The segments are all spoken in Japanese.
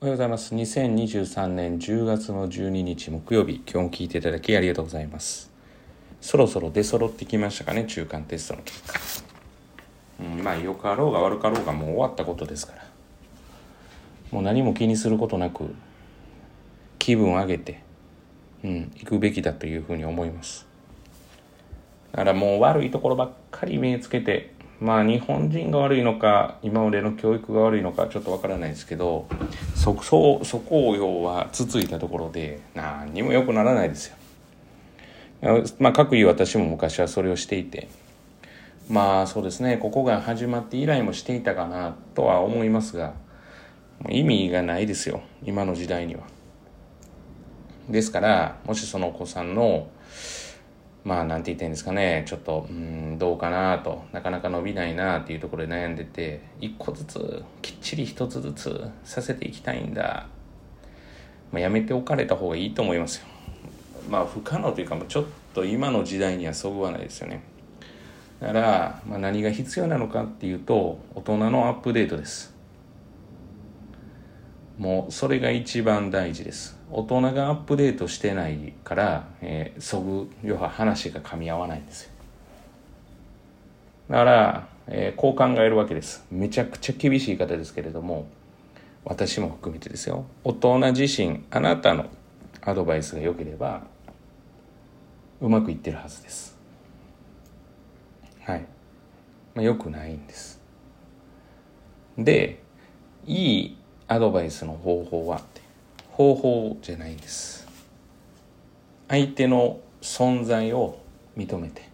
おはようございます。2023年10月の12日木曜日、今日も聞いていただきありがとうございます。そろそろ出揃ってきましたかね、中間テストの結果。うん、まあ、良かろうが悪かろうがもう終わったことですから。もう何も気にすることなく、気分を上げて、うん、行くべきだというふうに思います。だからもう悪いところばっかり目つけて、まあ日本人が悪いのか今までの教育が悪いのかちょっとわからないですけどそそそこを要はつついたところで何にも良くならないですよ。まあ各位私も昔はそれをしていてまあそうですねここが始まって以来もしていたかなとは思いますが意味がないですよ今の時代には。ですからもしそのお子さんのまあなんて言ってんですかね。ちょっとうんどうかなと。なかなか伸びないなっていうところで悩んでて一個ずつきっちり一つずつさせていきたいんだ、まあ、やめておかれた方がいいと思いますよ。まあ不可能というかもうちょっと今の時代にはそぐわないですよね。だから、まあ、何が必要なのかっていうと大人のアップデートです。もうそれが一番大事です。大人がアップデートしてないから、えー、そぐ要は話が噛み合わないんですよ。だから、えー、こう考えるわけです。めちゃくちゃ厳しい言い方ですけれども私も含めてですよ。大人自身あなたのアドバイスが良ければうまくいってるはずです。はい、まあ、よくないんです。でいいアドバイスの方法は方法じゃないんです。相手の存在を認めて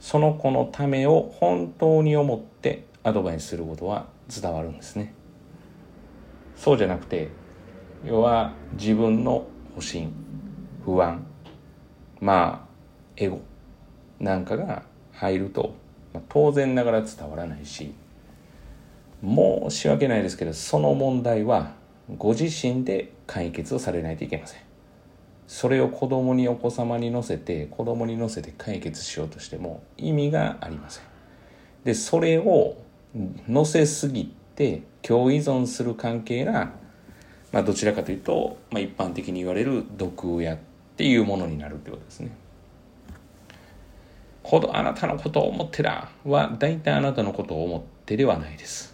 その子のためを本当に思ってアドバイスすることは伝わるんですね。そうじゃなくて要は自分の保身不安まあエゴなんかが入ると、まあ、当然ながら伝わらないし申し訳ないですけどその問題はご自身で解決をされないといけません。それを子供にお子様に乗せて子供に乗せて解決しようとしても意味がありません。でそれを乗せすぎて共依存する関係が、まあ、どちらかというと、まあ、一般的に言われる毒親っていうものになるってことですね。あなたのことを思ってだは大体あなたのことを思ってではないです。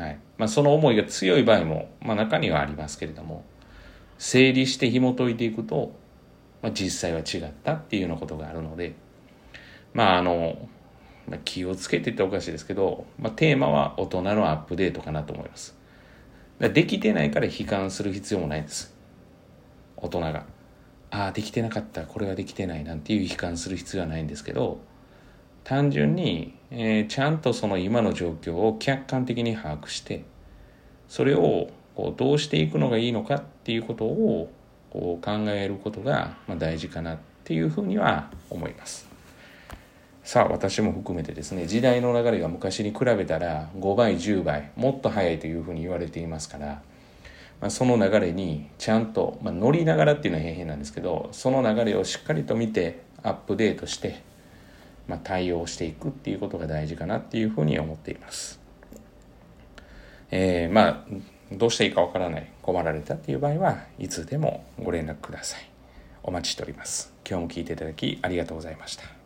はい。まあ、その思いが強い場合も、まあ、中にはありますけれども整理して紐解いていくと、まあ、実際は違ったっていうようなことがあるのでまああの、まあ、気をつけてっておかしいですけど、まあ、テーマは大人のアップデートかなと思います。できてないから悲観する必要もないです。大人がああできてなかったこれはできてないなんていう悲観する必要はないんですけど単純に、えー、ちゃんとその今の状況を客観的に把握してそれをこうどうしていくのがいいのかっていうことをこう考えることが、大事かなっていうふうには思います。さあ私も含めてですね時代の流れが昔に比べたら5倍10倍もっと早いというふうに言われていますから、まあ、その流れにちゃんと、まあ、乗りながらっていうのは変変なんですけどその流れをしっかりと見てアップデートしてまあ、対応していくっていうことが大事かなっていうふうに思っています。えー、まあどうしていいかわからない困られたっていう場合はいつでもご連絡ください。お待ちしております。今日も聞いていただきありがとうございました。